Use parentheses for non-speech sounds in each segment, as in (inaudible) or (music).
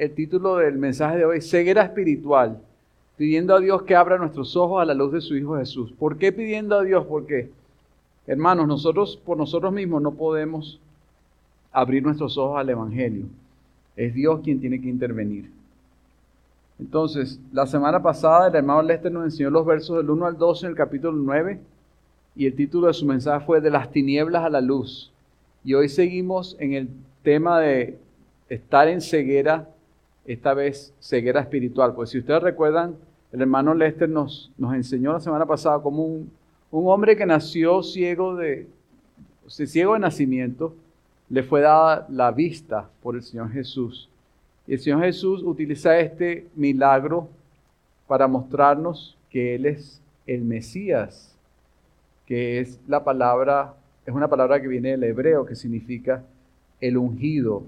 el título del mensaje de hoy, ceguera espiritual, pidiendo a Dios que abra nuestros ojos a la luz de su Hijo Jesús. ¿Por qué pidiendo a Dios? Porque, hermanos, nosotros por nosotros mismos no podemos abrir nuestros ojos al Evangelio. Es Dios quien tiene que intervenir. Entonces, la semana pasada el hermano Lester nos enseñó los versos del 1 al 12 en el capítulo 9 y el título de su mensaje fue De las tinieblas a la luz. Y hoy seguimos en el tema de estar en ceguera, esta vez ceguera espiritual. Pues si ustedes recuerdan, el hermano Lester nos, nos enseñó la semana pasada como un, un hombre que nació ciego de, ciego de nacimiento, le fue dada la vista por el Señor Jesús. Y el Señor Jesús utiliza este milagro para mostrarnos que Él es el Mesías, que es la palabra, es una palabra que viene del hebreo, que significa el ungido,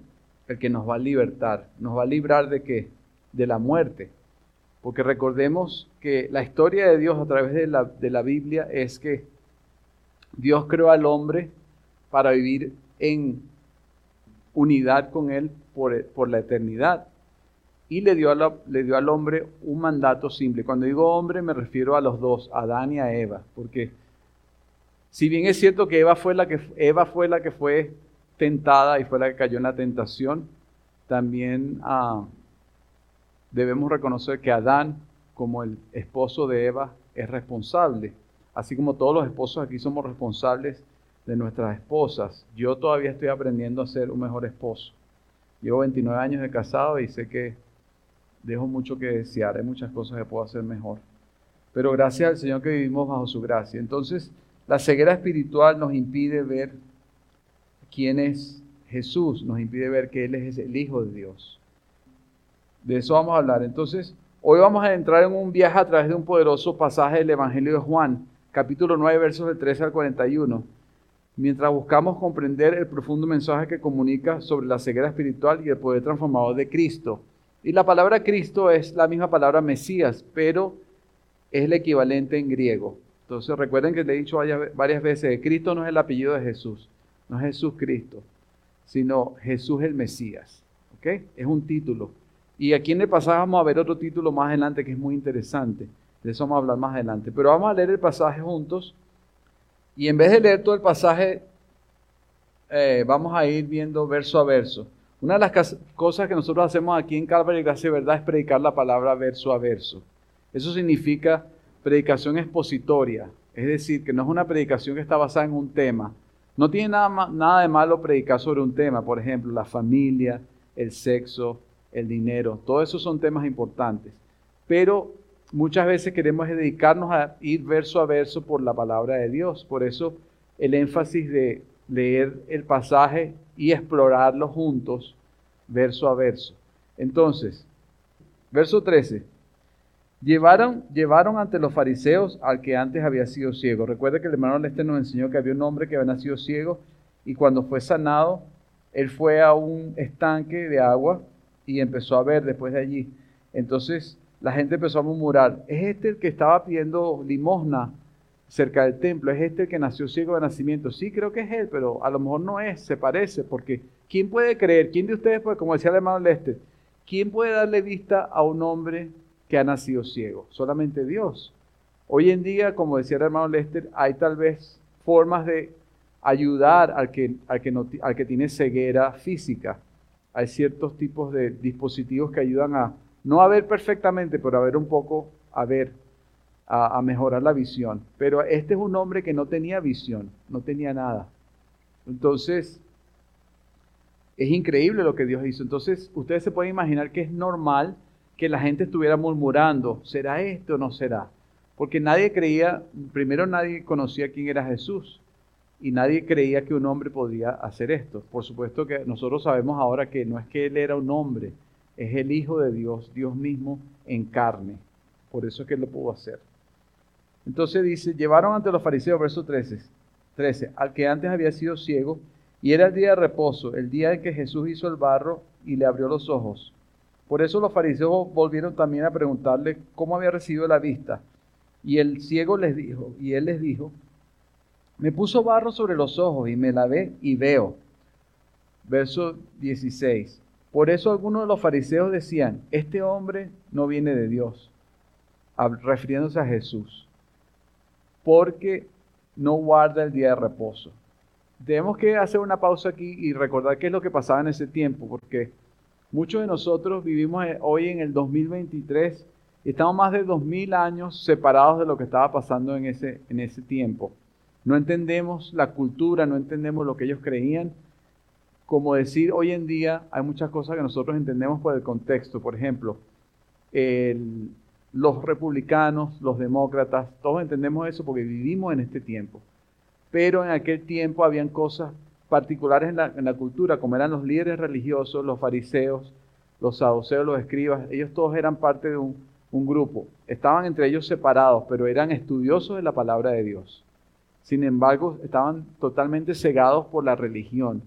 el que nos va a libertar. ¿Nos va a librar de qué? De la muerte. Porque recordemos que la historia de Dios a través de la, de la Biblia es que Dios creó al hombre para vivir en unidad con Él por, por la eternidad. Y le dio, le dio al hombre un mandato simple. Cuando digo hombre me refiero a los dos, a Adán y a Eva. Porque si bien es cierto que Eva fue la que, Eva fue, la que fue tentada y fue la que cayó en la tentación, también ah, debemos reconocer que Adán, como el esposo de Eva, es responsable. Así como todos los esposos aquí somos responsables de nuestras esposas. Yo todavía estoy aprendiendo a ser un mejor esposo. Llevo 29 años de casado y sé que dejo mucho que desear. Hay muchas cosas que puedo hacer mejor. Pero gracias al Señor que vivimos bajo su gracia. Entonces, la ceguera espiritual nos impide ver quién es Jesús, nos impide ver que Él es el Hijo de Dios. De eso vamos a hablar. Entonces, hoy vamos a entrar en un viaje a través de un poderoso pasaje del Evangelio de Juan, capítulo 9, versos del 13 al 41 mientras buscamos comprender el profundo mensaje que comunica sobre la ceguera espiritual y el poder transformador de Cristo. Y la palabra Cristo es la misma palabra Mesías, pero es el equivalente en griego. Entonces recuerden que le he dicho varias veces Cristo no es el apellido de Jesús, no es Jesús Cristo, sino Jesús el Mesías. ¿Ok? Es un título. Y aquí en el pasaje vamos a ver otro título más adelante que es muy interesante. De eso vamos a hablar más adelante. Pero vamos a leer el pasaje juntos y en vez de leer todo el pasaje, eh, vamos a ir viendo verso a verso. Una de las cosas que nosotros hacemos aquí en Calvary Gracia y Verdad es predicar la palabra verso a verso. Eso significa predicación expositoria, es decir, que no es una predicación que está basada en un tema. No tiene nada, de malo predicar sobre un tema, por ejemplo, la familia, el sexo, el dinero, todos esos son temas importantes. Pero muchas veces queremos dedicarnos a ir verso a verso por la palabra de Dios. Por eso el énfasis de leer el pasaje y explorarlo juntos, verso a verso. Entonces, verso 13. Llevaron, llevaron ante los fariseos al que antes había sido ciego. Recuerda que el hermano Lester nos enseñó que había un hombre que había nacido ciego y cuando fue sanado, él fue a un estanque de agua y empezó a ver después de allí. Entonces, la gente empezó a murmurar, es este el que estaba pidiendo limosna cerca del templo, es este el que nació ciego de nacimiento. Sí, creo que es él, pero a lo mejor no es, se parece, porque ¿quién puede creer? ¿Quién de ustedes, puede, como decía el hermano Lester, quién puede darle vista a un hombre que ha nacido ciego? Solamente Dios. Hoy en día, como decía el hermano Lester, hay tal vez formas de ayudar al que, al que, al que tiene ceguera física. Hay ciertos tipos de dispositivos que ayudan a no a ver perfectamente, pero a ver un poco, a ver, a, mejorar la visión. Pero este es un hombre que no tenía visión, no tenía nada. Entonces, es increíble lo que Dios hizo. Entonces, ustedes se pueden imaginar que es normal que la gente estuviera murmurando, ¿será esto o no será? Porque nadie creía, primero nadie conocía quién era Jesús y nadie creía que un hombre podía hacer esto. Por supuesto que nosotros sabemos ahora que no es que él era un hombre, es el Hijo de Dios, Dios mismo en carne. Por eso es que él lo pudo hacer. Entonces dice, llevaron ante los fariseos, verso 13, 13, al que antes había sido ciego, y era el día de reposo, el día en que Jesús hizo el barro y le abrió los ojos. Por eso los fariseos volvieron también a preguntarle cómo había recibido la vista. Y el ciego les dijo, y él les dijo, me puso barro sobre los ojos y me lavé y veo. Verso 16. Por eso algunos de los fariseos decían, este hombre no viene de Dios, refiriéndose a Jesús, porque no guarda el día de reposo. Tenemos que hacer una pausa aquí y recordar qué es lo que pasaba en ese tiempo, porque muchos de nosotros vivimos hoy en el 2023 y estamos más de 2000 años separados de lo que estaba pasando en ese, en ese tiempo. No entendemos la cultura, no entendemos lo que ellos creían, como decir, hoy en día hay muchas cosas que nosotros entendemos por el contexto. Por ejemplo, los republicanos, los demócratas, todos entendemos eso porque vivimos en este tiempo. Pero en aquel tiempo habían cosas particulares en la, cultura, como eran los líderes religiosos, los fariseos, los saduceos, los escribas. Ellos todos eran parte de un, un grupo. Estaban entre ellos separados, pero eran estudiosos de la palabra de Dios. Sin embargo, estaban totalmente cegados por la religión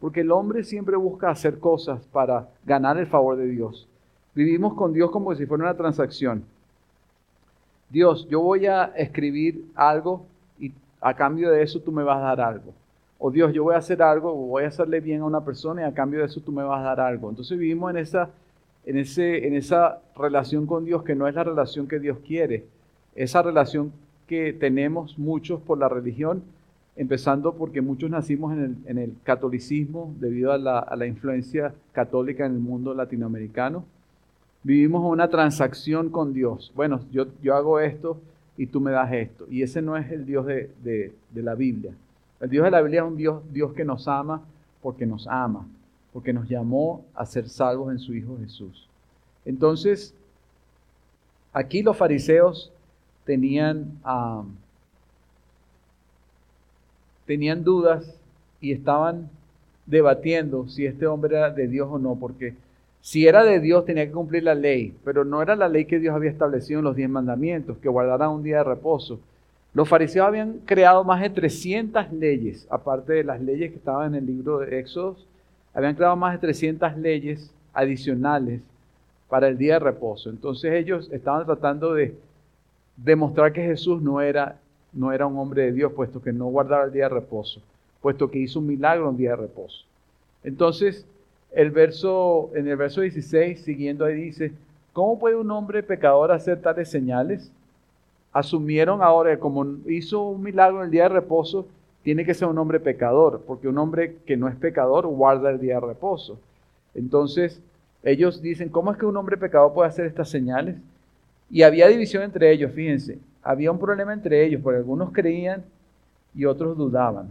porque el hombre siempre busca hacer cosas para ganar el favor de Dios. Vivimos con Dios como si fuera una transacción. Dios, yo voy a escribir algo y a cambio de eso tú me vas a dar algo. O Dios, yo voy a hacer algo, voy a hacerle bien a una persona y a cambio de eso tú me vas a dar algo. Entonces vivimos en esa, en ese, en esa relación con Dios que no es la relación que Dios quiere. Esa relación que tenemos muchos por la religión empezando porque muchos nacimos en el, catolicismo debido a la, influencia católica en el mundo latinoamericano. Vivimos una transacción con Dios. Bueno, yo, yo hago esto y tú me das esto. Y ese no es el Dios de, la Biblia. El Dios de la Biblia es un Dios, Dios que nos ama porque nos ama, porque nos llamó a ser salvos en su Hijo Jesús. Entonces, aquí los fariseos tenían... a tenían dudas y estaban debatiendo si este hombre era de Dios o no, porque si era de Dios tenía que cumplir la ley, pero no era la ley que Dios había establecido en los diez mandamientos, que guardara un día de reposo. Los fariseos habían creado más de 300 leyes, aparte de las leyes que estaban en el libro de Éxodos, habían creado más de 300 leyes adicionales para el día de reposo. Entonces ellos estaban tratando de demostrar que Jesús no era no era un hombre de Dios, puesto que no guardaba el día de reposo, puesto que hizo un milagro en día de reposo. Entonces, el verso, en el verso 16, siguiendo ahí dice, ¿cómo puede un hombre pecador hacer tales señales? Asumieron ahora como hizo un milagro en el día de reposo, tiene que ser un hombre pecador, porque un hombre que no es pecador guarda el día de reposo. Entonces, ellos dicen, ¿cómo es que un hombre pecador puede hacer estas señales? Y había división entre ellos, fíjense había un problema entre ellos, porque algunos creían y otros dudaban.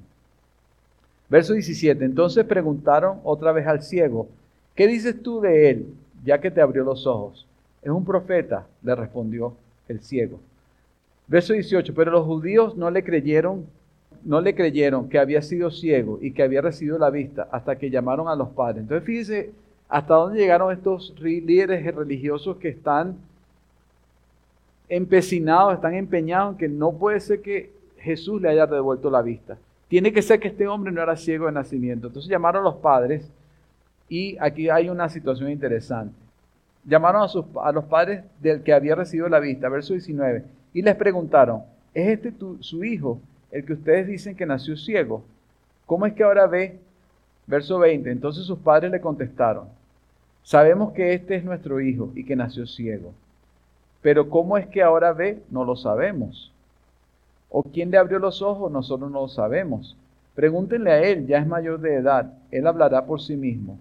Verso 17, entonces preguntaron otra vez al ciego, ¿qué dices tú de él, ya que te abrió los ojos? Es un profeta, le respondió el ciego. Verso 18, pero los judíos no le creyeron, no le creyeron que había sido ciego y que había recibido la vista hasta que llamaron a los padres. Entonces fíjese hasta dónde llegaron estos líderes religiosos que están empecinados, están empeñados en que no puede ser que Jesús le haya devuelto la vista. Tiene que ser que este hombre no era ciego de nacimiento. Entonces llamaron a los padres y aquí hay una situación interesante. Llamaron a, a los padres del que había recibido la vista, verso 19, y les preguntaron, ¿es este su hijo, el que ustedes dicen que nació ciego? ¿Cómo es que ahora ve? Verso 20, entonces sus padres le contestaron, sabemos que este es nuestro hijo y que nació ciego. Pero cómo es que ahora ve, no lo sabemos. ¿O quién le abrió los ojos? Nosotros no lo sabemos. Pregúntenle a él, ya es mayor de edad, él hablará por sí mismo.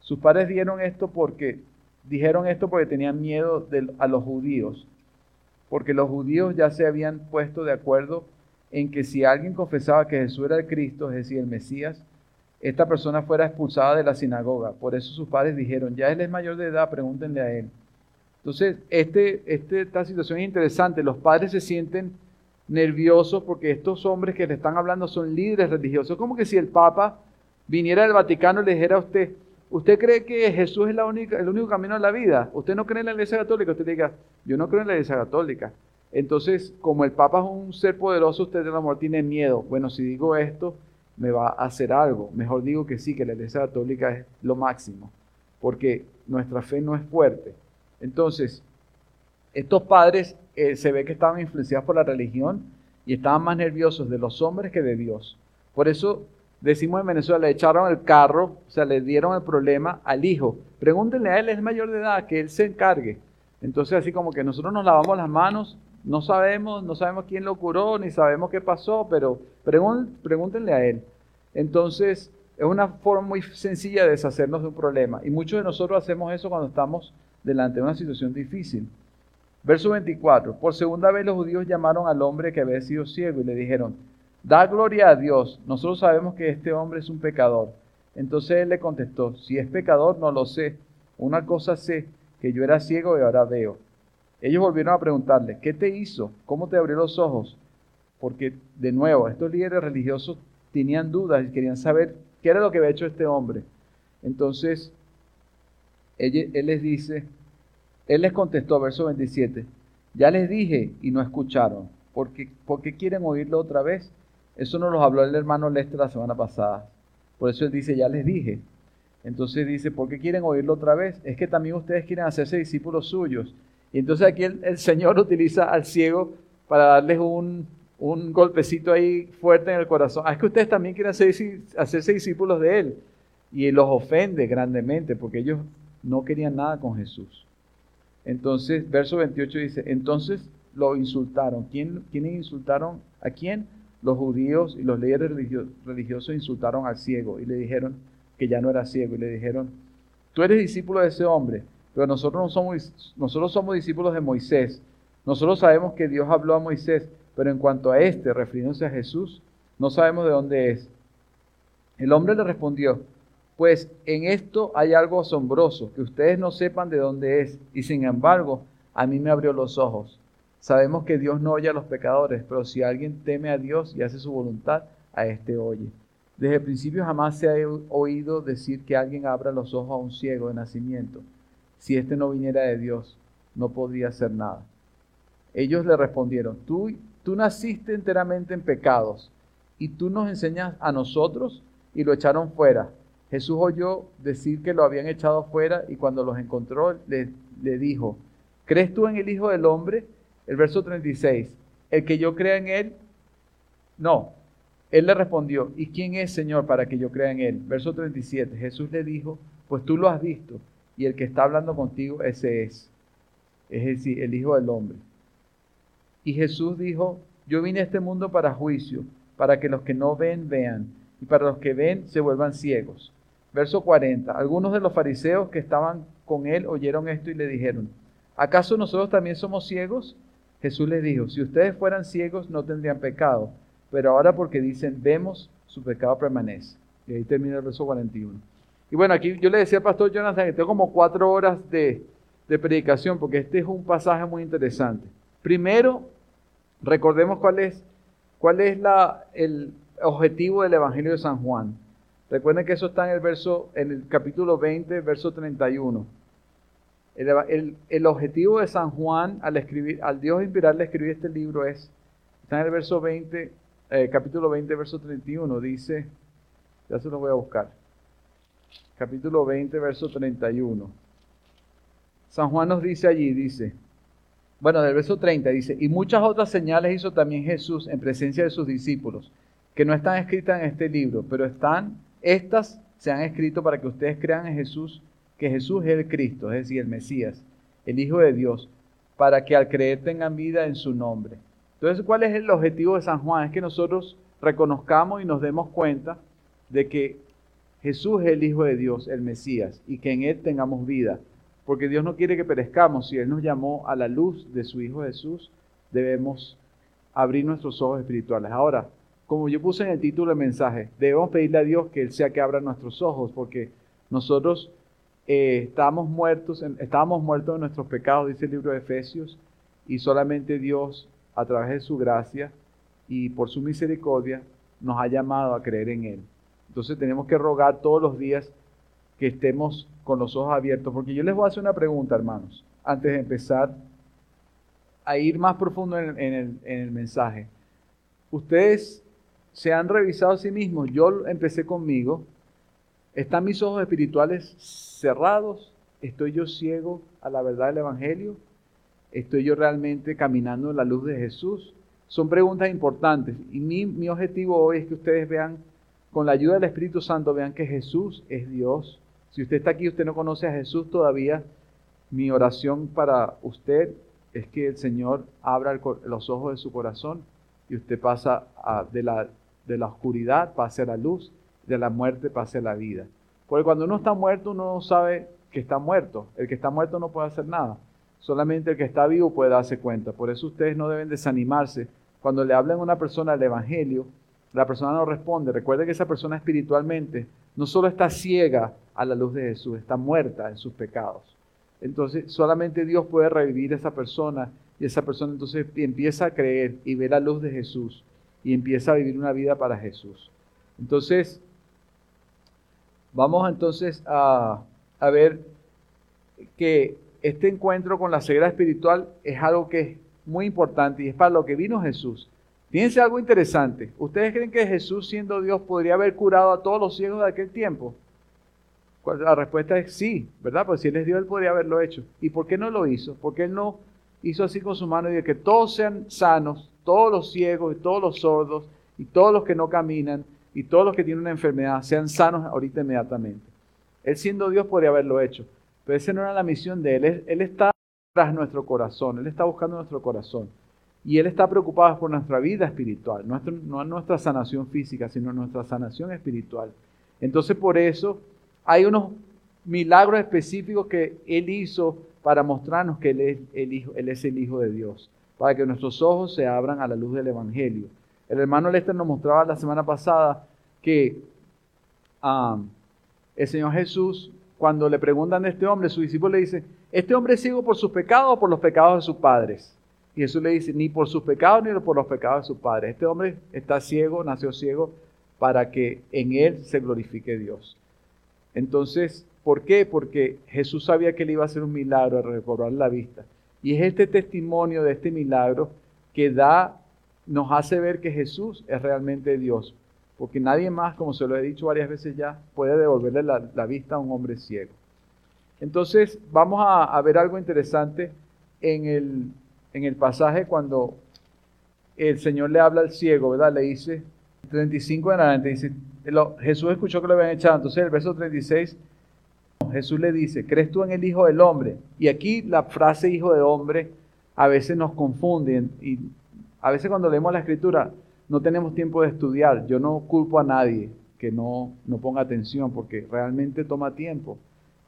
Sus padres dieron esto porque dijeron esto porque tenían miedo a los judíos, porque los judíos ya se habían puesto de acuerdo en que si alguien confesaba que Jesús era el Cristo, es decir, el Mesías, esta persona fuera expulsada de la sinagoga. Por eso sus padres dijeron, ya él es mayor de edad, pregúntenle a él. Entonces, este, este, esta situación es interesante. Los padres se sienten nerviosos porque estos hombres que le están hablando son líderes religiosos. Como que si el Papa viniera del Vaticano y le dijera a usted, ¿usted cree que Jesús es la el único camino a la vida? ¿Usted no cree en la Iglesia Católica? Usted diga, yo no creo en la Iglesia Católica. Entonces, como el Papa es un ser poderoso, usted de amor tiene miedo. Bueno, si digo esto, me va a hacer algo. Mejor digo que sí, que la Iglesia Católica es lo máximo, porque nuestra fe no es fuerte. Entonces, estos padres eh, se ve que estaban influenciados por la religión y estaban más nerviosos de los hombres que de Dios. Por eso decimos en Venezuela, le echaron el carro, o sea, le dieron el problema al hijo. Pregúntenle a él, es mayor de edad, que él se encargue. Entonces, así como que nosotros nos lavamos las manos, no sabemos, no sabemos quién lo curó, ni sabemos qué pasó, pero pregúntenle a él. Entonces, es una forma muy sencilla de deshacernos de un problema. Y muchos de nosotros hacemos eso cuando estamos delante de una situación difícil. Verso 24. Por segunda vez los judíos llamaron al hombre que había sido ciego y le dijeron, da gloria a Dios, nosotros sabemos que este hombre es un pecador. Entonces él le contestó, si es pecador no lo sé, una cosa sé, que yo era ciego y ahora veo. Ellos volvieron a preguntarle, ¿qué te hizo? ¿Cómo te abrió los ojos? Porque de nuevo, estos líderes religiosos tenían dudas y querían saber qué era lo que había hecho este hombre. Entonces, él, les dice, él les contestó, verso 27, ya les dije y no escucharon. ¿Por qué, ¿Por qué quieren oírlo otra vez? Eso nos lo habló el hermano Lester la semana pasada. Por eso él dice, ya les dije. Entonces dice, ¿por qué quieren oírlo otra vez? Es que también ustedes quieren hacerse discípulos suyos. Y entonces aquí el, Señor (laughs) utiliza al ciego para darles un, un, golpecito ahí fuerte en el corazón. Ah, es que ustedes también quieren hacerse discípulos de Él. Y los ofende grandemente porque ellos no querían nada con Jesús. Entonces, verso 28 dice, entonces lo insultaron. ¿Quién, ¿Quiénes insultaron? ¿A quién? Los judíos y los líderes religiosos insultaron al ciego y le dijeron que ya no era ciego y le dijeron, tú eres discípulo de ese hombre, pero nosotros, no somos, nosotros somos discípulos de Moisés. Nosotros sabemos que Dios habló a Moisés, pero en cuanto a este, refiriéndose a Jesús, no sabemos de dónde es. El hombre le respondió, pues en esto hay algo asombroso, que ustedes no sepan de dónde es, y sin embargo, a mí me abrió los ojos. Sabemos que Dios no oye a los pecadores, pero si alguien teme a Dios y hace su voluntad, a este oye. Desde el principio jamás se ha oído decir que alguien abra los ojos a un ciego de nacimiento. Si éste no viniera de Dios, no podría hacer nada. Ellos le respondieron, tú, tú naciste enteramente en pecados y tú nos enseñas a nosotros y lo echaron fuera. Jesús oyó decir que lo habían echado fuera y cuando los encontró le dijo, ¿crees tú en el Hijo del Hombre? El verso 36, el que yo crea en él, no. Él le respondió, ¿y quién es Señor para que yo crea en él? Verso 37, Jesús le dijo, pues tú lo has visto y el que está hablando contigo, ese es. Es decir, el Hijo del Hombre. Y Jesús dijo, yo vine a este mundo para juicio, para que los que no ven vean, y para los que ven se vuelvan ciegos. Verso 40. Algunos de los fariseos que estaban con él oyeron esto y le dijeron, ¿acaso nosotros también somos ciegos? Jesús les dijo, si ustedes fueran ciegos no tendrían pecado, pero ahora porque dicen, vemos, su pecado permanece. Y ahí termina el verso 41. Y bueno, aquí yo le decía al pastor Jonathan que tengo como cuatro horas de, de predicación, porque este es un pasaje muy interesante. Primero, recordemos cuál es, cuál es la, el objetivo del Evangelio de San Juan. Recuerden que eso está en el verso, en el capítulo 20, verso 31. El, objetivo de San Juan al escribir, al Dios inspirarle a escribir este libro es, está en el verso 20, eh, capítulo 20, verso 31, dice, ya se lo voy a buscar, capítulo 20, verso 31. San Juan nos dice allí, dice, bueno, del verso 30 dice, y muchas otras señales hizo también Jesús en presencia de sus discípulos, que no están escritas en este libro, pero están estas se han escrito para que ustedes crean en Jesús, que Jesús es el Cristo, es decir, el Mesías, el Hijo de Dios, para que al creer tengan vida en su nombre. Entonces, ¿cuál es el objetivo de San Juan? Es que nosotros reconozcamos y nos demos cuenta de que Jesús es el Hijo de Dios, el Mesías, y que en Él tengamos vida. Porque Dios no quiere que perezcamos. Si Él nos llamó a la luz de su Hijo Jesús, debemos abrir nuestros ojos espirituales. Ahora, como yo puse en el título del mensaje, debemos pedirle a Dios que Él sea que abra nuestros ojos, porque nosotros eh, estábamos muertos, estábamos muertos en nuestros pecados, dice el libro de Efesios, y solamente Dios, a través de su gracia y por su misericordia, nos ha llamado a creer en Él. Entonces tenemos que rogar todos los días que estemos con los ojos abiertos, porque yo les voy a hacer una pregunta, hermanos, antes de empezar a ir más profundo en, el, en el mensaje. Ustedes se han revisado a sí mismos. Yo empecé conmigo. ¿Están mis ojos espirituales cerrados? ¿Estoy yo ciego a la verdad del Evangelio? ¿Estoy yo realmente caminando en la luz de Jesús? Son preguntas importantes y mi, objetivo hoy es que ustedes vean con la ayuda del Espíritu Santo vean que Jesús es Dios. Si usted está aquí y usted no conoce a Jesús todavía, mi oración para usted es que el Señor abra los ojos de su corazón y usted pasa de, la, de la oscuridad, pase a la luz, de la muerte pase la vida. Porque cuando uno está muerto, uno no sabe que está muerto. El que está muerto no puede hacer nada. Solamente el que está vivo puede darse cuenta. Por eso ustedes no deben desanimarse. Cuando le hablen a una persona del Evangelio, la persona no responde. Recuerde que esa persona espiritualmente no solo está ciega a la luz de Jesús, está muerta en sus pecados. Entonces solamente Dios puede revivir a esa persona y esa persona entonces empieza a creer y ve la luz de Jesús y empieza a vivir una vida para Jesús. Entonces, vamos entonces a, ver que este encuentro con la ceguera espiritual es algo que es muy importante y es para lo que vino Jesús. Fíjense algo interesante. ¿Ustedes creen que Jesús, siendo Dios, podría haber curado a todos los ciegos de aquel tiempo? La respuesta es sí, ¿verdad? Pues si Él es Dios, Él podría haberlo hecho. ¿Y por qué no lo hizo? Porque Él no hizo así con su mano y de que todos sean sanos, todos los ciegos y todos los sordos y todos los que no caminan y todos los que tienen una enfermedad sean sanos ahorita inmediatamente. Él siendo Dios podría haberlo hecho, pero esa no era la misión de Él. Él, está tras nuestro corazón, Él está buscando nuestro corazón. Y Él está preocupado por nuestra vida espiritual, nuestro, no nuestra sanación física, sino nuestra sanación espiritual. Entonces por eso hay unos milagros específicos que Él hizo para mostrarnos que Él es el Hijo, Él es el Hijo de Dios, para que nuestros ojos se abran a la luz del Evangelio. El hermano Lester nos mostraba la semana pasada que el Señor Jesús, cuando le preguntan a este hombre, su discípulo le dice, ¿este hombre es ciego por sus pecados o por los pecados de sus padres? Y Jesús le dice, ni por sus pecados ni por los pecados de sus padres. Este hombre está ciego, nació ciego, para que en él se glorifique Dios. Entonces, ¿por qué? Porque Jesús sabía que él iba a hacer un milagro, a recobrar la vista. Y es este testimonio de este milagro que da, nos hace ver que Jesús es realmente Dios. Porque nadie más, como se lo he dicho varias veces ya, puede devolverle la, vista a un hombre ciego. Entonces, vamos a, ver algo interesante en el, en el pasaje cuando el Señor le habla al ciego, ¿verdad? Le dice, 35 en adelante, dice, Jesús escuchó que lo habían echado. Entonces el verso 36, Jesús le dice, ¿crees tú en el Hijo del Hombre? Y aquí la frase Hijo de Hombre a veces nos confunde. Y a veces cuando leemos la escritura no tenemos tiempo de estudiar. Yo no culpo a nadie que no, no ponga atención porque realmente toma tiempo.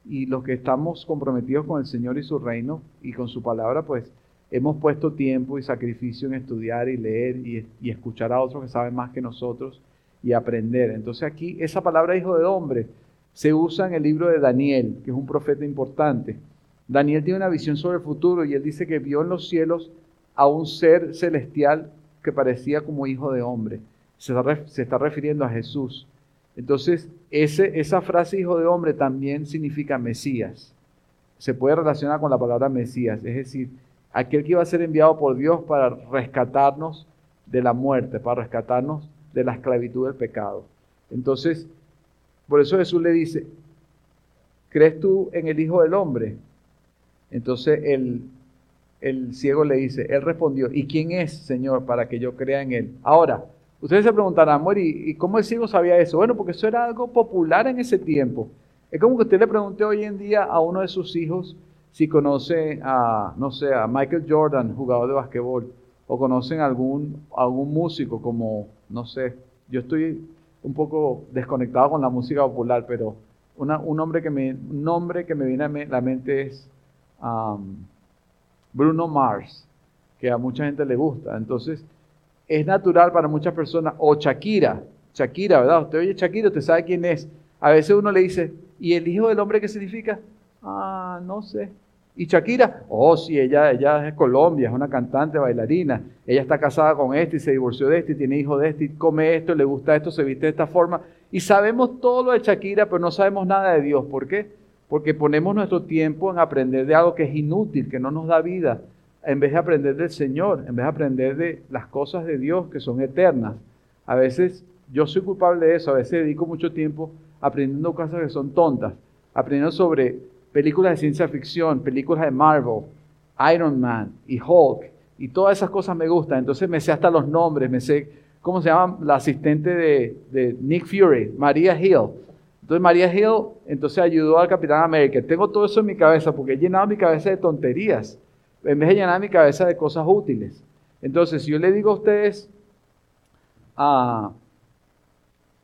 Y los que estamos comprometidos con el Señor y su reino y con su palabra, pues hemos puesto tiempo y sacrificio en estudiar y leer y, y escuchar a otros que saben más que nosotros y aprender. Entonces aquí esa palabra hijo de hombre se usa en el libro de Daniel, que es un profeta importante. Daniel tiene una visión sobre el futuro y él dice que vio en los cielos a un ser celestial que parecía como hijo de hombre. Se está, refiriendo a Jesús. Entonces, ese, esa frase hijo de hombre también significa Mesías. Se puede relacionar con la palabra Mesías, es decir, aquel que iba a ser enviado por Dios para rescatarnos de la muerte, para rescatarnos de la esclavitud del pecado. Entonces, por eso Jesús le dice, ¿crees tú en el Hijo del Hombre? Entonces el, el ciego le dice, él respondió, ¿y quién es, Señor, para que yo crea en él? Ahora, ustedes se preguntarán, ¿y, ¿y cómo el ciego sabía eso? Bueno, porque eso era algo popular en ese tiempo. Es como que usted le pregunte hoy en día a uno de sus hijos si conoce a, no sé, a Michael Jordan, jugador de basquetbol, o conocen algún, algún músico como no sé, yo estoy un poco desconectado con la música popular, pero un, nombre que me, nombre que me viene a la mente es Bruno Mars, que a mucha gente le gusta. Entonces, es natural para muchas personas, o Shakira, Shakira, ¿verdad? Usted oye Shakira, usted sabe quién es. A veces uno le dice, ¿y el hijo del hombre qué significa? Ah, no sé. ¿Y Shakira? Oh, sí, ella, ella es de Colombia, es una cantante, bailarina. Ella está casada con este y se divorció de este y tiene hijo de este y come esto, le gusta esto, se viste de esta forma. Y sabemos todo lo de Shakira, pero no sabemos nada de Dios. ¿Por qué? Porque ponemos nuestro tiempo en aprender de algo que es inútil, que no nos da vida, en vez de aprender del Señor, en vez de aprender de las cosas de Dios que son eternas. A veces yo soy culpable de eso, a veces dedico mucho tiempo aprendiendo cosas que son tontas, aprendiendo sobre películas de ciencia ficción, películas de Marvel, Iron Man y Hulk, y todas esas cosas me gustan. Entonces me sé hasta los nombres, me sé ¿cómo se llama? La asistente de, de Nick Fury, María Hill. Entonces María Hill entonces ayudó al Capitán América. Tengo todo eso en mi cabeza porque he llenado mi cabeza de tonterías en vez de llenar mi cabeza de cosas útiles. Entonces, si yo le digo a ustedes a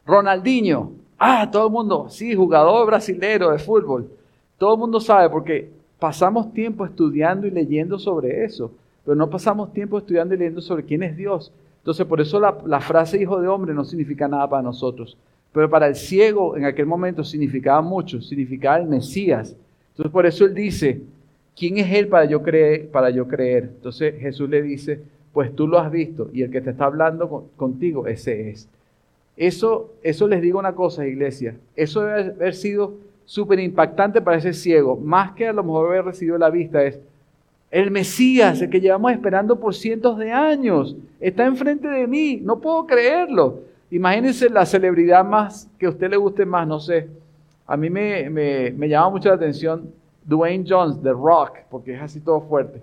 Ronaldinho, ah, todo el mundo, sí, jugador brasilero de fútbol, todo el mundo sabe porque pasamos tiempo estudiando y leyendo sobre eso, pero no pasamos tiempo estudiando y leyendo sobre quién es Dios. Entonces, por eso la, la frase hijo de hombre no significa nada para nosotros. Pero para el ciego en aquel momento significaba mucho, significaba el Mesías. Entonces, por eso él dice, ¿quién es él para yo creer? Para yo? Entonces Jesús le dice, pues tú lo has visto y el que te está hablando contigo, ese es. Eso, eso les digo una cosa, iglesia. Eso debe haber sido súper impactante para ese ciego. Más que a lo mejor haber recibido la vista, es el Mesías, el que llevamos esperando por cientos de años. Está enfrente de mí. No puedo creerlo. Imagínense la celebridad más que a usted le guste más, no sé. A mí me, me, me llama mucho la atención Dwayne Jones, The Rock, porque es así todo fuerte.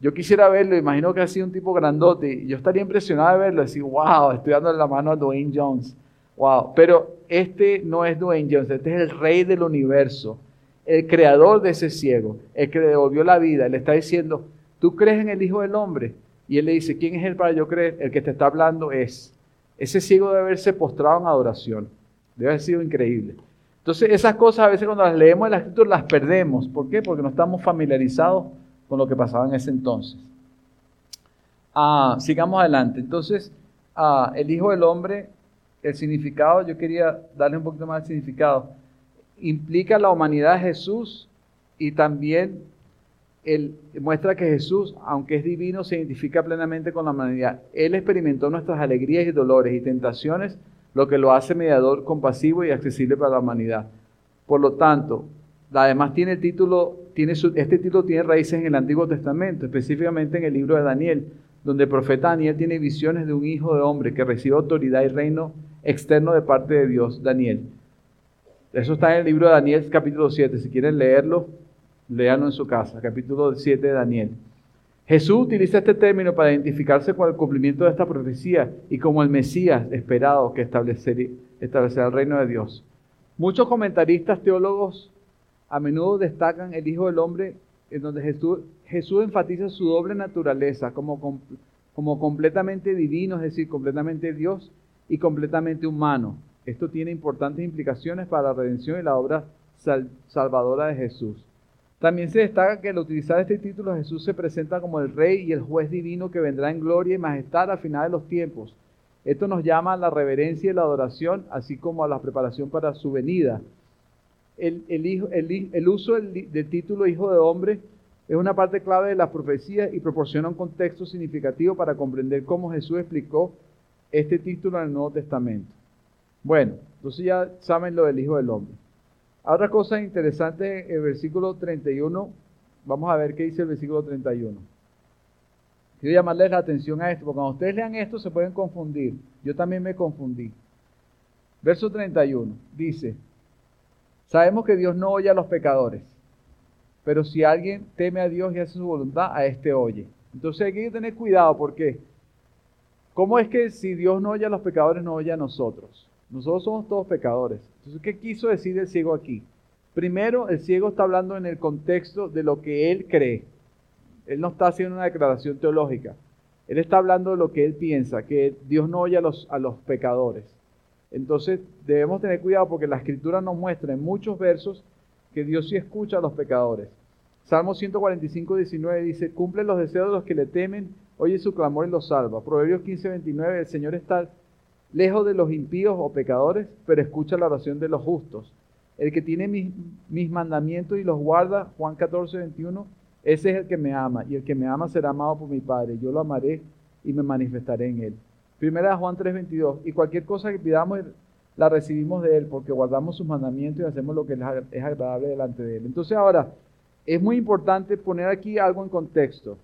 Yo quisiera verlo, imagino que ha sido un tipo grandote, y yo estaría impresionado de verlo, decir, wow, estoy dando la mano a Dwayne Jones. Wow, pero este no es Dwayne Jones, este es el rey del universo, el creador de ese ciego, el que le devolvió la vida. le está diciendo, ¿tú crees en el Hijo del Hombre? Y él le dice, ¿quién es él para yo creer? El que te está hablando es. Ese ciego debe haberse postrado en adoración. Debe haber sido increíble. Entonces, esas cosas a veces cuando las leemos en la escritura las perdemos. ¿Por qué? Porque no estamos familiarizados con lo que pasaba en ese entonces. Ah, sigamos adelante. Entonces, ah, el Hijo del Hombre, el significado, yo quería darle un poquito más de significado, implica la humanidad de Jesús y también él muestra que Jesús, aunque es divino, se identifica plenamente con la humanidad. Él experimentó nuestras alegrías y dolores y tentaciones, lo que lo hace mediador compasivo y accesible para la humanidad. Por lo tanto, además tiene el título este título tiene raíces en el Antiguo Testamento, específicamente en el libro de Daniel, donde el profeta Daniel tiene visiones de un hijo de hombre que recibe autoridad y reino externo de parte de Dios, Daniel. Eso está en el libro de Daniel, capítulo 7. Si quieren leerlo, léanlo en su casa, capítulo 7 de Daniel. Jesús utiliza este término para identificarse con el cumplimiento de esta profecía y como el Mesías esperado que establecerá, el reino de Dios. Muchos comentaristas teólogos a menudo destacan el Hijo del Hombre, en donde Jesús, enfatiza su doble naturaleza como, como completamente divino, es decir, completamente Dios y completamente humano. Esto tiene importantes implicaciones para la redención y la obra salvadora de Jesús. También se destaca que al utilizar este título Jesús se presenta como el Rey y el Juez divino que vendrá en gloria y majestad al final de los tiempos. Esto nos llama a la reverencia y la adoración, así como a la preparación para su venida el, uso del, título Hijo de Hombre es una parte clave de la profecía y proporciona un contexto significativo para comprender cómo Jesús explicó este título en el Nuevo Testamento. Bueno, entonces ya saben lo del Hijo del Hombre. Otra cosa interesante, el versículo 31, vamos a ver qué dice el versículo 31. Quiero llamarles la atención a esto, porque cuando ustedes lean esto se pueden confundir. Yo también me confundí. Verso 31 dice, Sabemos que Dios no oye a los pecadores, pero si alguien teme a Dios y hace su voluntad, a este oye. Entonces hay que tener cuidado porque, ¿cómo es que si Dios no oye a los pecadores, no oye a nosotros? Nosotros somos todos pecadores. Entonces, ¿qué quiso decir el ciego aquí? Primero, el ciego está hablando en el contexto de lo que él cree. Él no está haciendo una declaración teológica. Él está hablando de lo que él piensa, que Dios no oye a los, pecadores. Entonces debemos tener cuidado porque la escritura nos muestra en muchos versos que Dios sí escucha a los pecadores. Salmo 145, 19 dice, cumple los deseos de los que le temen, oye su clamor y los salva. Proverbios 15, 29, el Señor está lejos de los impíos o pecadores, pero escucha la oración de los justos. El que tiene mis, mis mandamientos y los guarda, Juan 14, 21, ese es el que me ama, y el que me ama será amado por mi Padre. Yo lo amaré y me manifestaré en él. Primera Juan 3:22. Y cualquier cosa que pidamos la recibimos de Él porque guardamos sus mandamientos y hacemos lo que es agradable delante de Él. Entonces ahora, es muy importante poner aquí algo en contexto.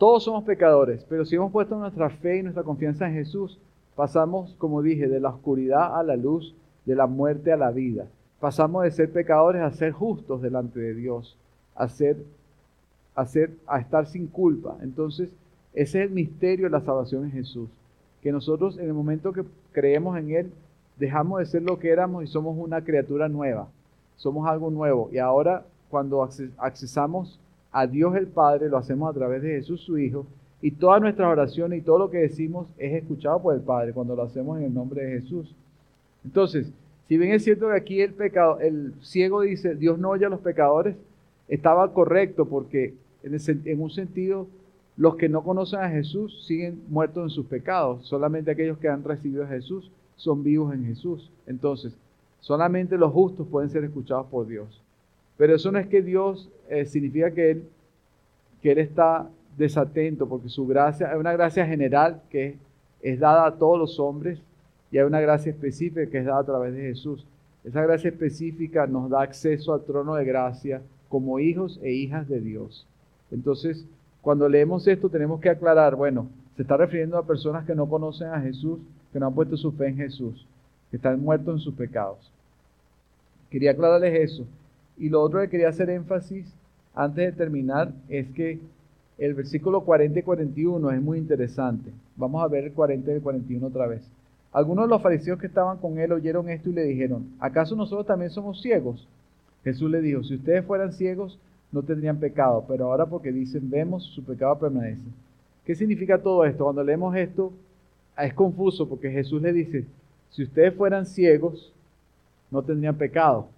Todos somos pecadores, pero si hemos puesto nuestra fe y nuestra confianza en Jesús, pasamos, como dije, de la oscuridad a la luz, de la muerte a la vida. Pasamos de ser pecadores a ser justos delante de Dios, a, ser, a, ser, a estar sin culpa. Entonces, ese es el misterio de la salvación en Jesús. que nosotros en el momento que creemos en Él, dejamos de ser lo que éramos y somos una criatura nueva, somos algo nuevo. Y ahora cuando accesamos a Dios el Padre, lo hacemos a través de Jesús su Hijo, y todas nuestras oraciones y todo lo que decimos es escuchado por el Padre cuando lo hacemos en el nombre de Jesús. Entonces, si bien es cierto que aquí el pecado, el ciego dice, Dios no oye a los pecadores, estaba correcto porque en, un sentido los que no conocen a Jesús siguen muertos en sus pecados. Solamente aquellos que han recibido a Jesús son vivos en Jesús. Entonces, solamente los justos pueden ser escuchados por Dios. Pero eso no es que Dios eh, significa que él, que él está desatento, porque su gracia, hay una gracia general que es dada a todos los hombres y hay una gracia específica que es dada a través de Jesús. Esa gracia específica nos da acceso al trono de gracia como hijos e hijas de Dios. Entonces, cuando leemos esto tenemos que aclarar, bueno, se está refiriendo a personas que no conocen a Jesús, que no han puesto su fe en Jesús, que están muertos en sus pecados. Quería aclararles eso. Y lo otro que quería hacer énfasis antes de terminar es que el versículo 40 y 41 es muy interesante. Vamos a ver el 40 y el 41 otra vez. Algunos de los fariseos que estaban con él oyeron esto y le dijeron, ¿acaso nosotros también somos ciegos? Jesús le dijo, si ustedes fueran ciegos, no tendrían pecado, pero ahora porque dicen, vemos, su pecado permanece. ¿Qué significa todo esto? Cuando leemos esto, es confuso porque Jesús le dice, si ustedes fueran ciegos, no tendrían pecado.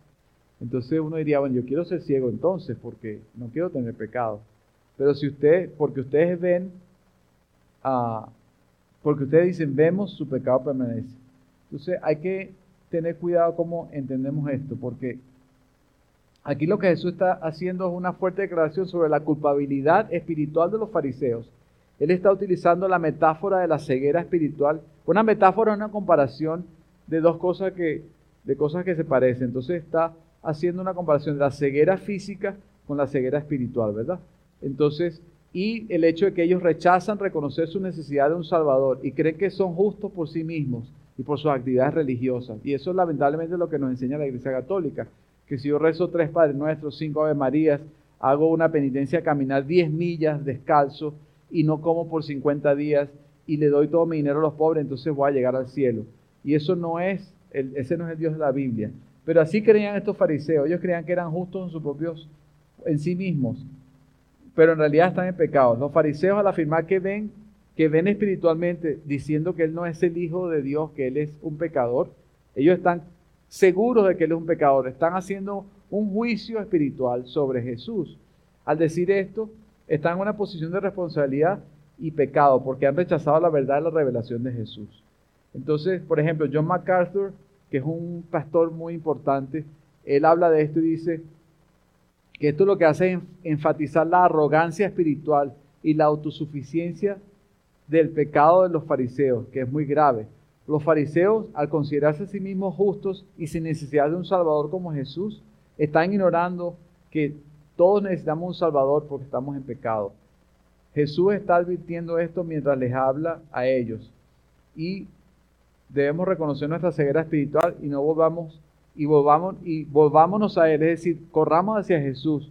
Entonces uno diría, bueno, yo quiero ser ciego entonces porque no quiero tener pecado. Pero si usted, porque ustedes ven, ah, porque ustedes dicen, vemos, su pecado permanece. Entonces hay que tener cuidado cómo entendemos esto, porque aquí lo que Jesús está haciendo es una fuerte declaración sobre la culpabilidad espiritual de los fariseos. Él está utilizando la metáfora de la ceguera espiritual. Una metáfora es una comparación de dos cosas que, de cosas que se parecen. Entonces está haciendo una comparación de la ceguera física con la ceguera espiritual, ¿verdad? Entonces, y el hecho de que ellos rechazan reconocer su necesidad de un Salvador y creen que son justos por sí mismos y por sus actividades religiosas. Y eso es lamentablemente lo que nos enseña la Iglesia Católica, que si yo rezo tres Padres Nuestros, cinco Ave Marías, hago una penitencia caminar 10 millas descalzo y no como por 50 días y le doy todo mi dinero a los pobres, entonces voy a llegar al cielo. Y eso no es, el, ese no es el Dios de la Biblia. Pero así creían estos fariseos. Ellos creían que eran justos en sus propios, en sí mismos. Pero en realidad están en pecado. Los fariseos al afirmar que ven, que ven espiritualmente, diciendo que él no es el hijo de Dios, que él es un pecador, ellos están seguros de que él es un pecador. Están haciendo un juicio espiritual sobre Jesús. Al decir esto, están en una posición de responsabilidad y pecado, porque han rechazado la verdad de la revelación de Jesús. Entonces, por ejemplo, John MacArthur que es un pastor muy importante, él habla de esto y dice que esto lo que hace es enfatizar la arrogancia espiritual y la autosuficiencia del pecado de los fariseos, que es muy grave. Los fariseos, al considerarse a sí mismos justos y sin necesidad de un Salvador como Jesús, están ignorando que todos necesitamos un Salvador porque estamos en pecado. Jesús está advirtiendo esto mientras les habla a ellos. Y debemos reconocer nuestra ceguera espiritual y no volvamos y volvamos y volvámonos a él, es decir, corramos hacia Jesús,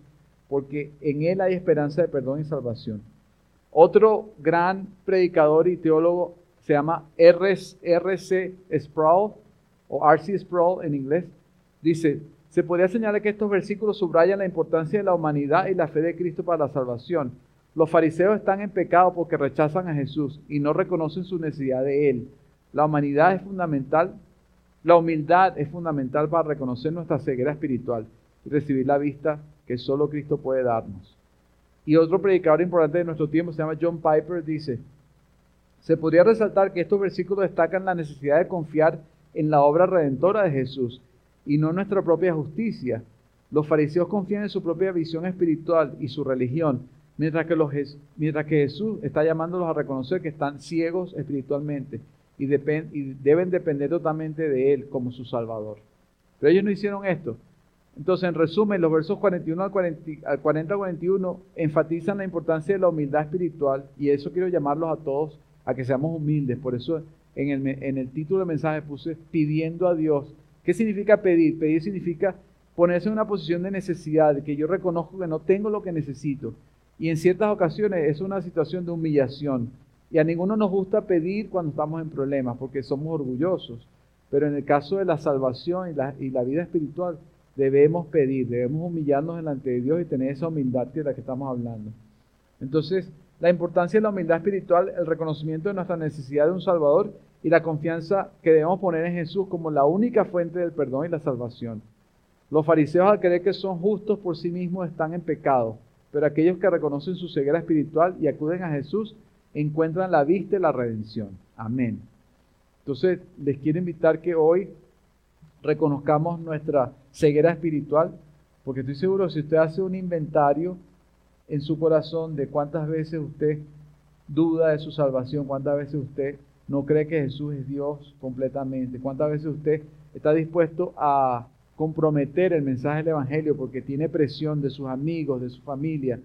porque en él hay esperanza de perdón y salvación. Otro gran predicador y teólogo se llama R.C. Sproul o R.C. Sproul en inglés. Dice, se podría señalar que estos versículos subrayan la importancia de la humanidad y la fe de Cristo para la salvación. Los fariseos están en pecado porque rechazan a Jesús y no reconocen su necesidad de Él. La humanidad es fundamental, la humildad es fundamental para reconocer nuestra ceguera espiritual y recibir la vista que solo Cristo puede darnos. Y otro predicador importante de nuestro tiempo se llama John Piper, dice, se podría resaltar que estos versículos destacan la necesidad de confiar en la obra redentora de Jesús y no en nuestra propia justicia. Los fariseos confían en su propia visión espiritual y su religión, mientras que, mientras que Jesús está llamándolos a reconocer que están ciegos espiritualmente y, deben depender totalmente de Él como su Salvador. Pero ellos no hicieron esto. Entonces, en resumen, los versos 41 al 40, 41 enfatizan la importancia de la humildad espiritual y eso quiero llamarlos a todos a que seamos humildes. Por eso en el, en el título del mensaje puse pidiendo a Dios. ¿Qué significa pedir? Pedir significa ponerse en una posición de necesidad, de que yo reconozco que no tengo lo que necesito. Y en ciertas ocasiones es una situación de humillación, Y a ninguno nos gusta pedir cuando estamos en problemas, porque somos orgullosos. Pero en el caso de la salvación y la, y la vida espiritual, debemos pedir, debemos humillarnos delante de Dios y tener esa humildad de la que estamos hablando. Entonces, la importancia de la humildad espiritual, el reconocimiento de nuestra necesidad de un Salvador y la confianza que debemos poner en Jesús como la única fuente del perdón y la salvación. Los fariseos al creer que son justos por sí mismos están en pecado, pero aquellos que reconocen su ceguera espiritual y acuden a Jesús encuentran la vista y la redención. Amén. Entonces, les quiero invitar que hoy reconozcamos nuestra ceguera espiritual, porque estoy seguro si usted hace un inventario en su corazón de cuántas veces usted duda de su salvación, cuántas veces usted no cree que Jesús es Dios completamente, cuántas veces usted está dispuesto a comprometer el mensaje del Evangelio porque tiene presión de sus amigos, de su familia.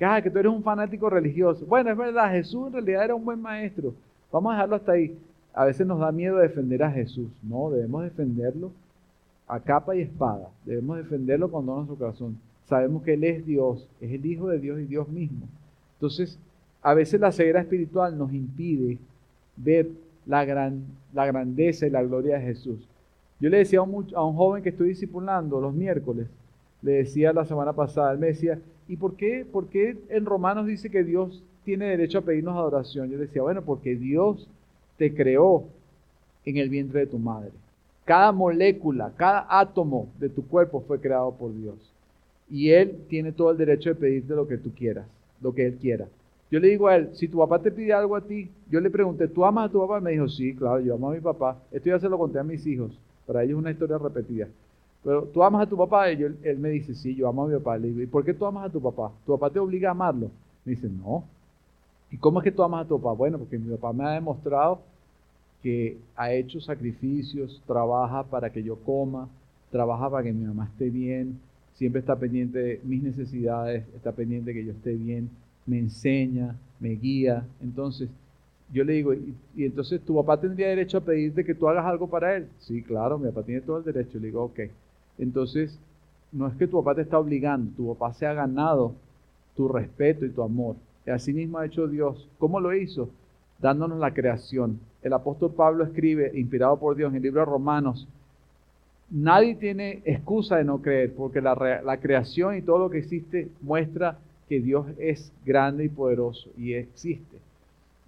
Que, ah, que tú eres un fanático religioso. Bueno, es verdad, Jesús en realidad era un buen maestro. Vamos a dejarlo hasta ahí. A veces nos da miedo defender a Jesús. No, debemos defenderlo a capa y espada. Debemos defenderlo con todo nuestro corazón. Sabemos que Él es Dios, es el Hijo de Dios y Dios mismo. Entonces, a veces la ceguera espiritual nos impide ver la, gran, la grandeza y la gloria de Jesús. Yo le decía a un, a un joven que estoy discipulando los miércoles, le decía la semana pasada, él me decía, ¿y por qué, por qué en Romanos dice que Dios tiene derecho a pedirnos adoración? Yo decía, bueno, porque Dios te creó en el vientre de tu madre. Cada molécula, cada átomo de tu cuerpo fue creado por Dios. Y Él tiene todo el derecho de pedirte lo que tú quieras, lo que Él quiera. Yo le digo a él, si tu papá te pide algo a ti, yo le pregunté, ¿tú amas a tu papá? Me dijo, sí, claro, yo amo a mi papá. Esto ya se lo conté a mis hijos. Para ellos es una historia repetida. Pero tú amas a tu papá, y él, él me dice, sí, yo amo a mi papá. Le digo, ¿y por qué tú amas a tu papá? ¿Tu papá te obliga a amarlo? Me dice, no. ¿Y cómo es que tú amas a tu papá? Bueno, porque mi papá me ha demostrado que ha hecho sacrificios, trabaja para que yo coma, trabaja para que mi mamá esté bien, siempre está pendiente de mis necesidades, está pendiente de que yo esté bien, me enseña, me guía. Entonces, yo le digo, y, entonces tu papá tendría derecho a pedirte que tú hagas algo para él. Sí, claro, mi papá tiene todo el derecho. Le digo, ok. Entonces, no es que tu papá te está obligando, tu papá se ha ganado tu respeto y tu amor. Y así mismo ha hecho Dios. ¿Cómo lo hizo? Dándonos la creación. El apóstol Pablo escribe, inspirado por Dios, en el libro de Romanos, nadie tiene excusa de no creer, porque la, creación y todo lo que existe muestra que Dios es grande y poderoso y existe.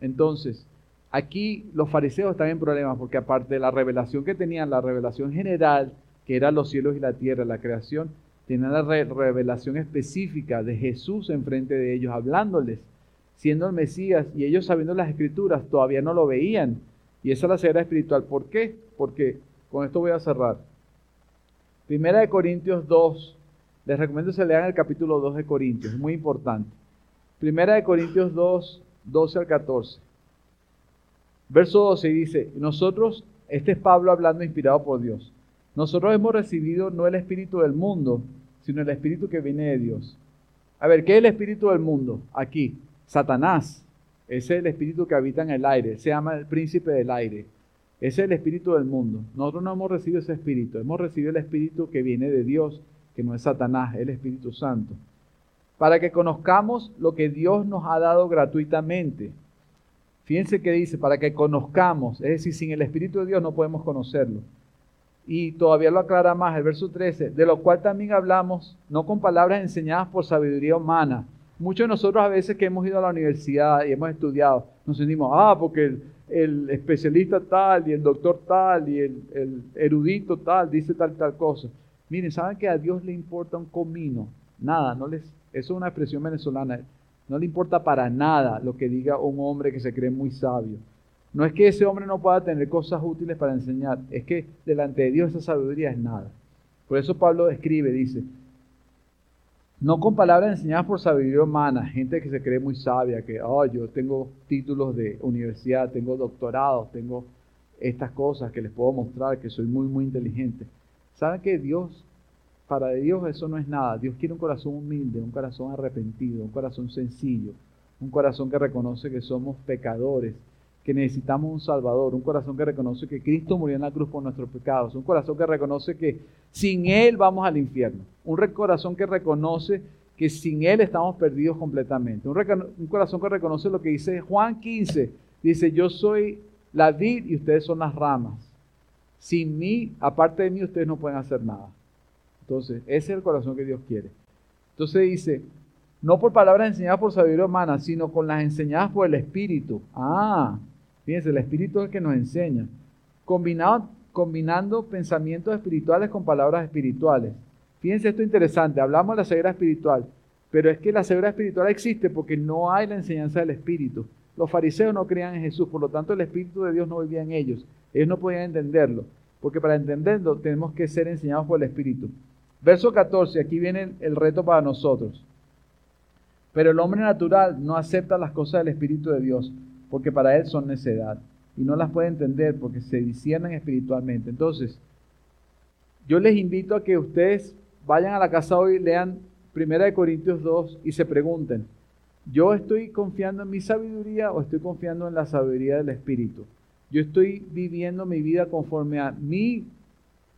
Entonces, aquí los fariseos están en problemas porque aparte de la revelación que tenían, la revelación general, que eran los cielos y la tierra, la creación, tenían la revelación específica de Jesús enfrente de ellos, hablándoles, siendo el Mesías, y ellos sabiendo las escrituras, todavía no lo veían. Y esa es la ceguera espiritual. ¿Por qué? Porque con esto voy a cerrar. Primera de Corintios 2, les recomiendo que se lean el capítulo 2 de Corintios, es muy importante. Primera de Corintios 2, 12 al 14. Verso 12 dice, nosotros, este es Pablo hablando inspirado por Dios, nosotros hemos recibido no el espíritu del mundo, sino el espíritu que viene de Dios. A ver, ¿qué es el espíritu del mundo? Aquí, Satanás. Ese es el espíritu que habita en el aire, se llama el príncipe del aire. Ese es el espíritu del mundo. Nosotros no hemos recibido ese espíritu, hemos recibido el espíritu que viene de Dios, que no es Satanás, es el Espíritu Santo, para que conozcamos lo que Dios nos ha dado gratuitamente. Fíjense que dice, para que conozcamos, es decir, sin el Espíritu de Dios no podemos conocerlo. Y todavía lo aclara más el verso 13, de lo cual también hablamos, no con palabras enseñadas por sabiduría humana. Muchos de nosotros a veces que hemos ido a la universidad y hemos estudiado, nos sentimos, ah, porque el, especialista tal y el doctor tal y el, el erudito tal dice tal tal cosa. Miren, ¿saben que a Dios le importa un comino? Nada, no les, eso es una expresión venezolana. No le importa para nada lo que diga un hombre que se cree muy sabio. No es que ese hombre no pueda tener cosas útiles para enseñar, es que delante de Dios esa sabiduría es nada. Por eso Pablo escribe, dice, no con palabras enseñadas por sabiduría humana, gente que se cree muy sabia, que, oh, yo tengo títulos de universidad, tengo doctorados, tengo estas cosas que les puedo mostrar, que soy muy, muy inteligente. ¿Saben que Dios, para Dios eso no es nada? Dios quiere un corazón humilde, un corazón arrepentido, un corazón sencillo, un corazón que reconoce que somos pecadores, que necesitamos un Salvador, un corazón que reconoce que Cristo murió en la cruz por nuestros pecados, un corazón que reconoce que sin Él vamos al infierno, un corazón que reconoce que sin Él estamos perdidos completamente, un, un corazón que reconoce lo que dice Juan 15, Dice, yo soy la vid y ustedes son las ramas. Sin mí, aparte de mí, ustedes no pueden hacer nada. Entonces, ese es el corazón que Dios quiere. Entonces dice, no por palabras enseñadas por sabiduría humana, sino con las enseñadas por el Espíritu. Ah, fíjense, el Espíritu es el que nos enseña. Combinando pensamientos espirituales con palabras espirituales. Fíjense esto interesante, hablamos de la ceguera espiritual, pero es que la ceguera espiritual existe porque no hay la enseñanza del Espíritu. Los fariseos no creían en Jesús, por lo tanto el Espíritu de Dios no vivía en ellos. Ellos no podían entenderlo, porque para entenderlo tenemos que ser enseñados por el Espíritu. Verso 14, aquí viene el reto para nosotros. Pero el hombre natural no acepta las cosas del Espíritu de Dios, porque para él son necedad, y no las puede entender porque se disciernen espiritualmente. Entonces, yo les invito a que ustedes vayan a la casa hoy, lean 1 Corintios 2 y se pregunten, ¿yo estoy confiando en mi sabiduría o estoy confiando en la sabiduría del Espíritu? Yo estoy viviendo mi vida conforme a mi,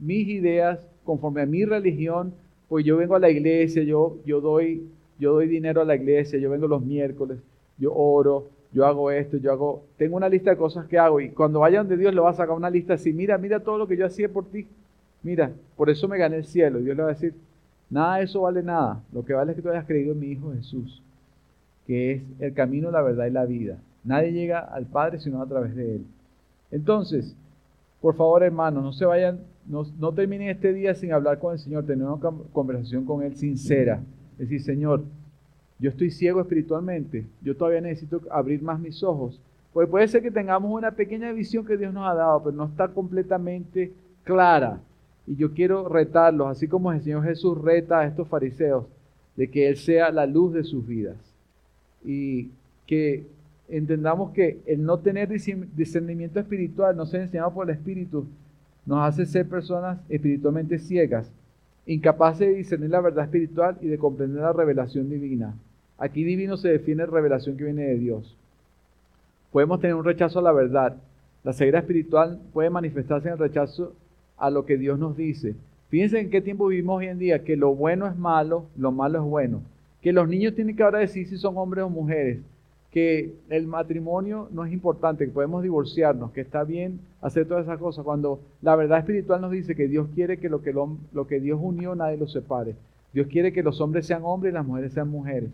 mis ideas, conforme a mi religión, pues yo vengo a la iglesia, yo, yo, doy, yo doy dinero a la iglesia, yo vengo los miércoles, yo oro, yo hago esto, yo hago, tengo una lista de cosas que hago y cuando vayan de Dios le va a sacar una lista así, mira, mira todo lo que yo hacía por ti, mira, por eso me gané el cielo. Dios le va a decir, nada de eso vale nada, lo que vale es que tú hayas creído en mi Hijo Jesús, que es el camino, la verdad y la vida. Nadie llega al Padre sino a través de Él. Entonces, por favor, hermanos, no se vayan, no, terminen este día sin hablar con el Señor, tener una conversación con Él sincera. Decir, Señor, yo estoy ciego espiritualmente, yo todavía necesito abrir más mis ojos. Pues puede ser que tengamos una pequeña visión que Dios nos ha dado, pero no está completamente clara. Y yo quiero retarlos, así como el Señor Jesús reta a estos fariseos, de que Él sea la luz de sus vidas. Y que entendamos que el no tener discernimiento espiritual, no ser enseñado por el Espíritu, nos hace ser personas espiritualmente ciegas, incapaces de discernir la verdad espiritual y de comprender la revelación divina. Aquí divino se define revelación que viene de Dios. Podemos tener un rechazo a la verdad. La ceguera espiritual puede manifestarse en el rechazo a lo que Dios nos dice. Fíjense en qué tiempo vivimos hoy en día, que lo bueno es malo, lo malo es bueno. Que los niños tienen que ahora decir si son hombres o mujeres que el matrimonio no es importante, que podemos divorciarnos, que está bien hacer todas esas cosas, cuando la verdad espiritual nos dice que Dios quiere que lo que, lo, que Dios unió nadie lo separe. Dios quiere que los hombres sean hombres y las mujeres sean mujeres.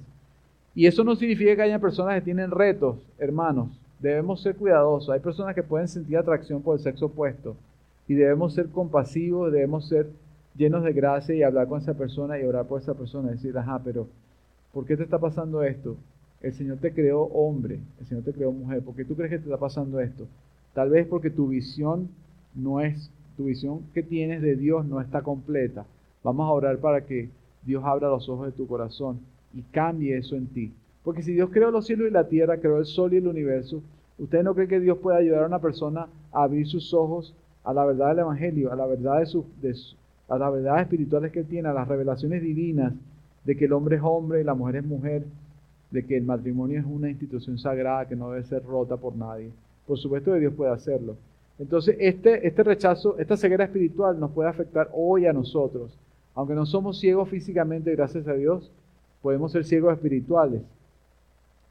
Y eso no significa que haya personas que tienen retos, hermanos. Debemos ser cuidadosos. Hay personas que pueden sentir atracción por el sexo opuesto. Y debemos ser compasivos, debemos ser llenos de gracia y hablar con esa persona y orar por esa persona. Y decir, ajá, pero ¿por qué te está pasando esto? El Señor te creó hombre, el Señor te creó mujer. ¿Por qué tú crees que te está pasando esto? Tal vez porque tu visión no es, tu visión que tienes de Dios no está completa. Vamos a orar para que Dios abra los ojos de tu corazón y cambie eso en ti. Porque si Dios creó los cielos y la tierra, creó el sol y el universo, ¿usted no cree que Dios puede ayudar a una persona a abrir sus ojos a la verdad del Evangelio, a la verdad de, su, a las verdades espirituales que tiene, a las revelaciones divinas de que el hombre es hombre y la mujer es mujer, de que el matrimonio es una institución sagrada que no debe ser rota por nadie. Por supuesto que Dios puede hacerlo. Entonces, este, este rechazo, esta ceguera espiritual nos puede afectar hoy a nosotros. Aunque no somos ciegos físicamente, gracias a Dios, podemos ser ciegos espirituales.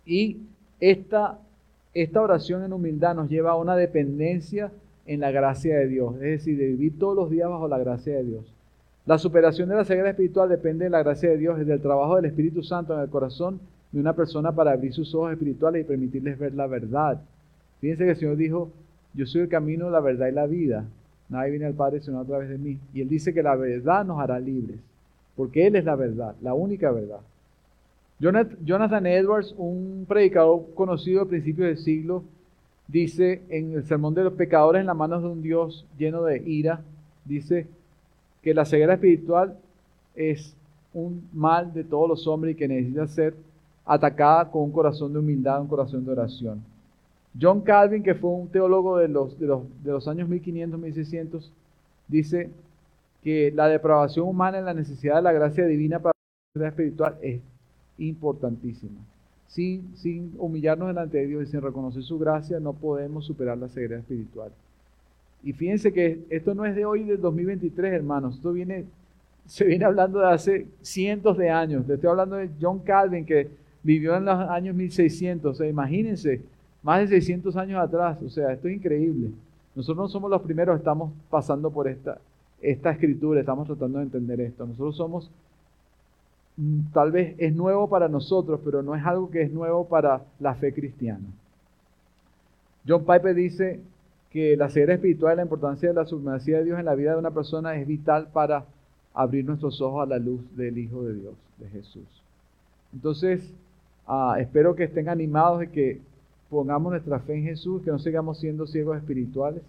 Y esta, esta oración en humildad nos lleva a una dependencia en la gracia de Dios, es decir, de vivir todos los días bajo la gracia de Dios. La superación de la ceguera espiritual depende de la gracia de Dios del trabajo del Espíritu Santo en el corazón de una persona para abrir sus ojos espirituales y permitirles ver la verdad. Fíjense que el Señor dijo, yo soy el camino, la verdad y la vida. Nadie viene al Padre sino a través de mí. Y Él dice que la verdad nos hará libres, porque Él es la verdad, la única verdad. Jonathan Edwards, un predicador conocido a principios del siglo, dice en el Sermón de los Pecadores en las manos de un Dios lleno de ira, dice que la ceguera espiritual es un mal de todos los hombres y que necesita ser atacada con un corazón de humildad, un corazón de oración. John Calvin, que fue un teólogo de los, de los, años 1500, 1600, dice que la depravación humana en la necesidad de la gracia divina para la espiritual es importantísima. Sin, sin humillarnos delante de Dios y sin reconocer su gracia, no podemos superar la ceguera espiritual. Y fíjense que esto no es de hoy, del 2023, hermanos. Esto viene, se viene hablando de hace cientos de años. Le estoy hablando de John Calvin, que vivió en los años 1600. imagínense más de 600 años atrás. O sea, esto es increíble. Nosotros no somos los primeros, estamos pasando por esta, esta escritura, estamos tratando de entender esto. Nosotros somos, mm, tal vez es nuevo para nosotros, pero no es algo que es nuevo para la fe cristiana. John Piper dice que la ceguera espiritual y la importancia de la supremacía de Dios en la vida de una persona es vital para abrir nuestros ojos a la luz del Hijo de Dios, de Jesús. Entonces, ah, espero que estén animados de que pongamos nuestra fe en Jesús, que no sigamos siendo ciegos espirituales,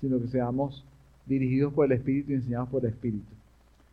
sino que seamos dirigidos por el Espíritu y enseñados por el Espíritu.